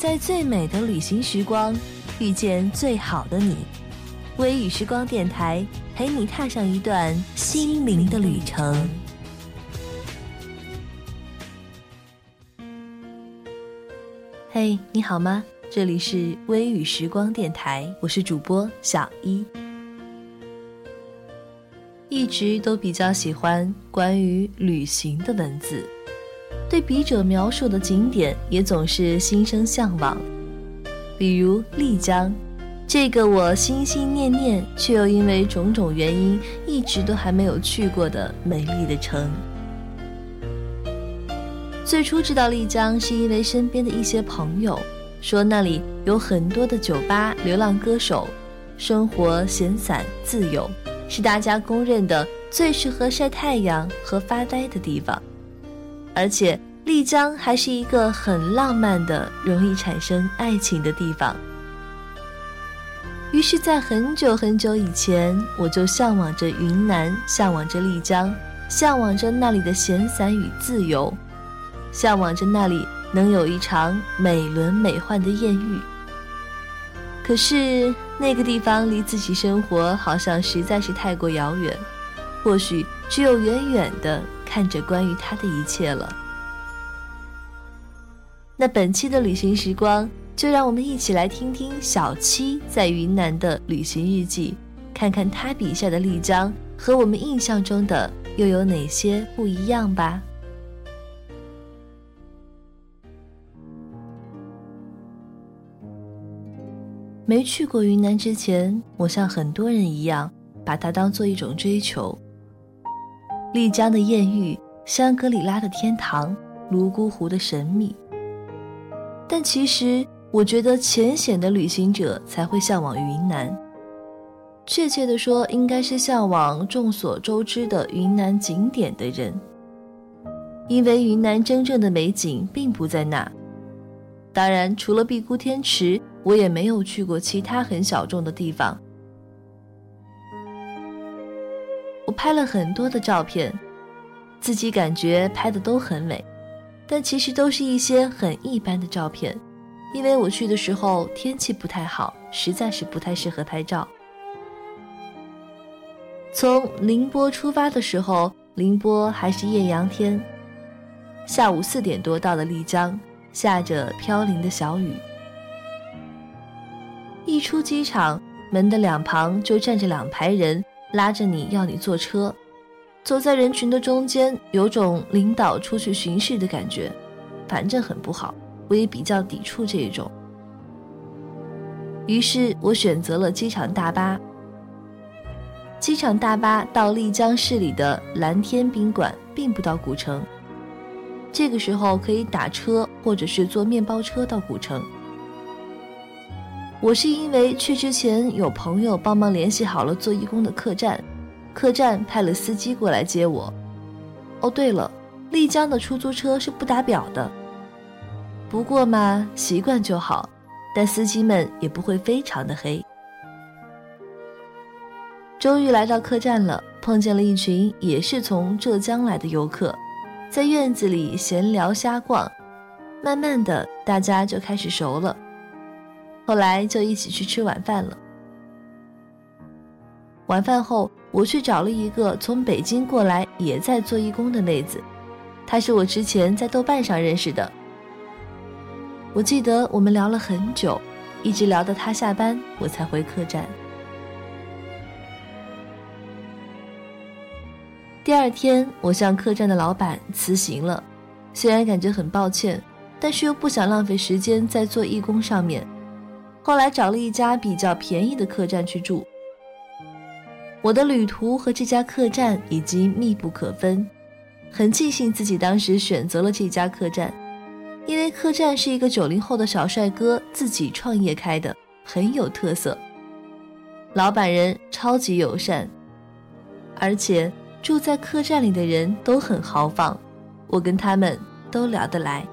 在最美的旅行时光，遇见最好的你。微雨时光电台陪你踏上一段心灵的旅程。嘿，你好吗？这里是微雨时光电台，我是主播小一。一直都比较喜欢关于旅行的文字，对笔者描述的景点也总是心生向往。比如丽江，这个我心心念念却又因为种种原因一直都还没有去过的美丽的城。最初知道丽江是因为身边的一些朋友说那里有很多的酒吧、流浪歌手，生活闲散自由。是大家公认的最适合晒太阳和发呆的地方，而且丽江还是一个很浪漫的、容易产生爱情的地方。于是，在很久很久以前，我就向往着云南，向往着丽江，向往着那里的闲散与自由，向往着那里能有一场美轮美奂的艳遇。可是那个地方离自己生活好像实在是太过遥远，或许只有远远的看着关于他的一切了。那本期的旅行时光，就让我们一起来听听小七在云南的旅行日记，看看他笔下的丽江和我们印象中的又有哪些不一样吧。没去过云南之前，我像很多人一样，把它当做一种追求。丽江的艳遇，香格里拉的天堂，泸沽湖的神秘。但其实，我觉得浅显的旅行者才会向往云南。确切的说，应该是向往众所周知的云南景点的人，因为云南真正的美景并不在那。当然，除了碧姑天池。我也没有去过其他很小众的地方。我拍了很多的照片，自己感觉拍的都很美，但其实都是一些很一般的照片，因为我去的时候天气不太好，实在是不太适合拍照。从宁波出发的时候，宁波还是艳阳天，下午四点多到了丽江，下着飘零的小雨。一出机场，门的两旁就站着两排人，拉着你要你坐车。走在人群的中间，有种领导出去巡视的感觉，反正很不好。我也比较抵触这一种。于是我选择了机场大巴。机场大巴到丽江市里的蓝天宾馆，并不到古城。这个时候可以打车，或者是坐面包车到古城。我是因为去之前有朋友帮忙联系好了做义工的客栈，客栈派了司机过来接我。哦，对了，丽江的出租车是不打表的。不过嘛，习惯就好，但司机们也不会非常的黑。终于来到客栈了，碰见了一群也是从浙江来的游客，在院子里闲聊瞎逛，慢慢的大家就开始熟了。后来就一起去吃晚饭了。晚饭后，我去找了一个从北京过来也在做义工的妹子，她是我之前在豆瓣上认识的。我记得我们聊了很久，一直聊到她下班，我才回客栈。第二天，我向客栈的老板辞行了，虽然感觉很抱歉，但是又不想浪费时间在做义工上面。后来找了一家比较便宜的客栈去住。我的旅途和这家客栈已经密不可分，很庆幸自己当时选择了这家客栈，因为客栈是一个九零后的小帅哥自己创业开的，很有特色。老板人超级友善，而且住在客栈里的人都很豪放，我跟他们都聊得来。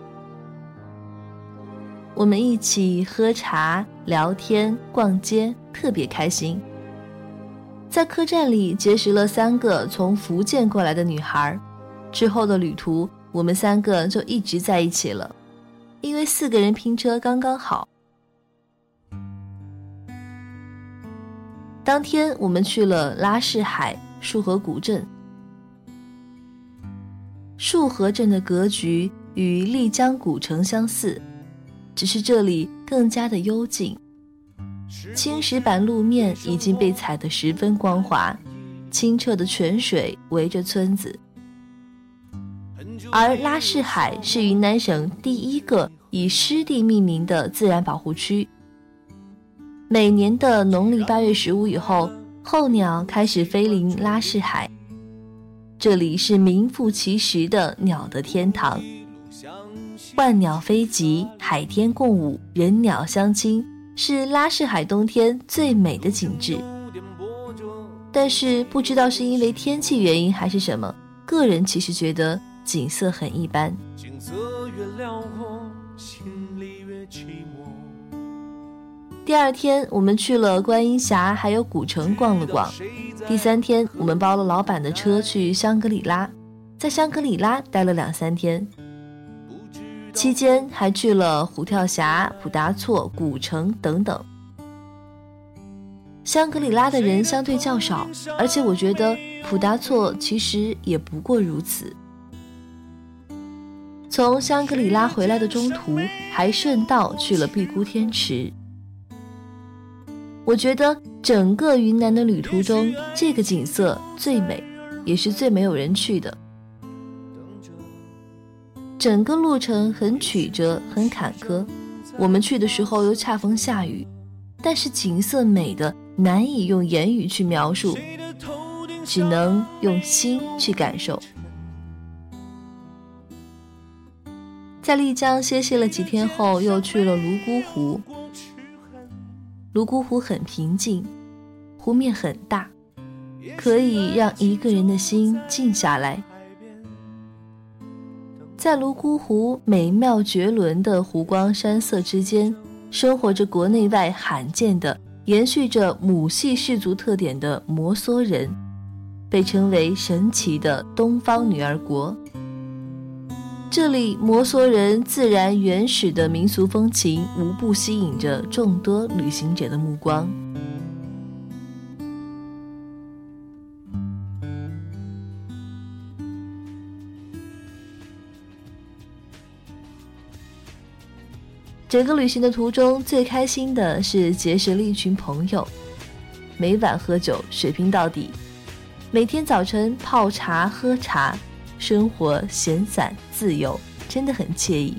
我们一起喝茶、聊天、逛街，特别开心。在客栈里结识了三个从福建过来的女孩，之后的旅途，我们三个就一直在一起了。因为四个人拼车刚刚好。当天我们去了拉市海束河古镇。束河镇的格局与丽江古城相似，只是这里更加的幽静。青石板路面已经被踩得十分光滑，清澈的泉水围着村子。而拉市海是云南省第一个以湿地命名的自然保护区。每年的农历八月十五以后，候鸟开始飞临拉市海。这里是名副其实的鸟的天堂，万鸟飞集，海天共舞，人鸟相亲，是拉市海冬天最美的景致。但是不知道是因为天气原因还是什么，个人其实觉得景色很一般。第二天，我们去了观音峡，还有古城逛了逛。第三天，我们包了老板的车去香格里拉，在香格里拉待了两三天，期间还去了虎跳峡、普达措、古城等等。香格里拉的人相对较少，而且我觉得普达措其实也不过如此。从香格里拉回来的中途，还顺道去了碧姑天池。我觉得整个云南的旅途中，这个景色最美，也是最没有人去的。整个路程很曲折，很坎坷。我们去的时候又恰逢下雨，但是景色美的难以用言语去描述，只能用心去感受。在丽江歇息了几天后，又去了泸沽湖。泸沽湖很平静，湖面很大，可以让一个人的心静下来。在泸沽湖美妙绝伦的湖光山色之间，生活着国内外罕见的、延续着母系氏族特点的摩梭人，被称为神奇的东方女儿国。这里摩梭人自然原始的民俗风情，无不吸引着众多旅行者的目光。整个旅行的途中，最开心的是结识了一群朋友，每晚喝酒，水平到底，每天早晨泡茶喝茶。生活闲散自由，真的很惬意。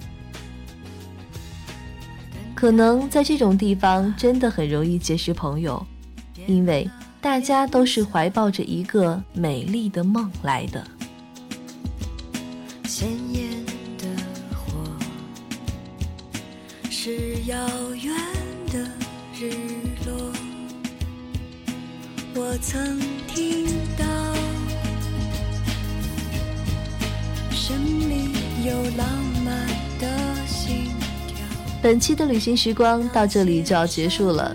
可能在这种地方真的很容易结识朋友，因为大家都是怀抱着一个美丽的梦来的。鲜艳是遥远的日落。我曾听到。有浪漫的心跳。本期的旅行时光到这里就要结束了。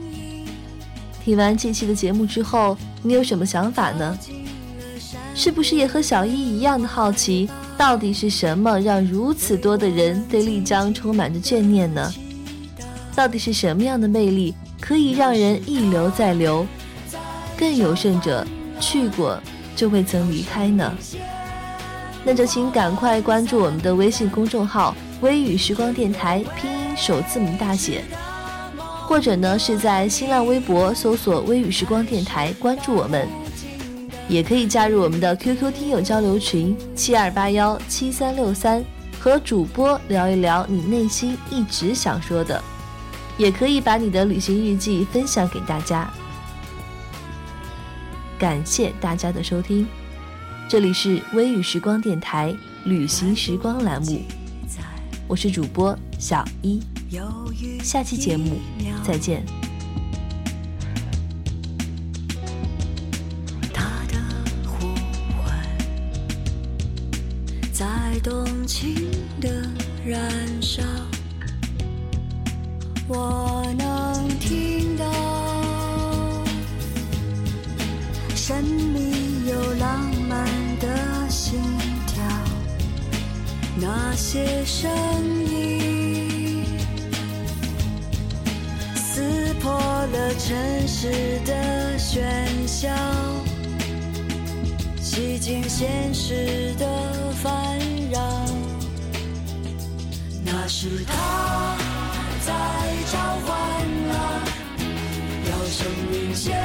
听完这期的节目之后，你有什么想法呢？是不是也和小一一样的好奇，到底是什么让如此多的人对丽江充满着眷念呢？到底是什么样的魅力可以让人一留再留？更有甚者，去过就未曾离开呢？那就请赶快关注我们的微信公众号“微雨时光电台”，拼音首字母大写，或者呢是在新浪微博搜索“微雨时光电台”关注我们，也可以加入我们的 QQ 听友交流群七二八幺七三六三，和主播聊一聊你内心一直想说的，也可以把你的旅行日记分享给大家。感谢大家的收听。这里是微雨时光电台旅行时光栏目，我是主播小一，下期节目再见。在动情的燃烧，我能听到神秘又浪漫的心跳那些声音撕破了城市的喧嚣洗净现实的烦扰那是他。生命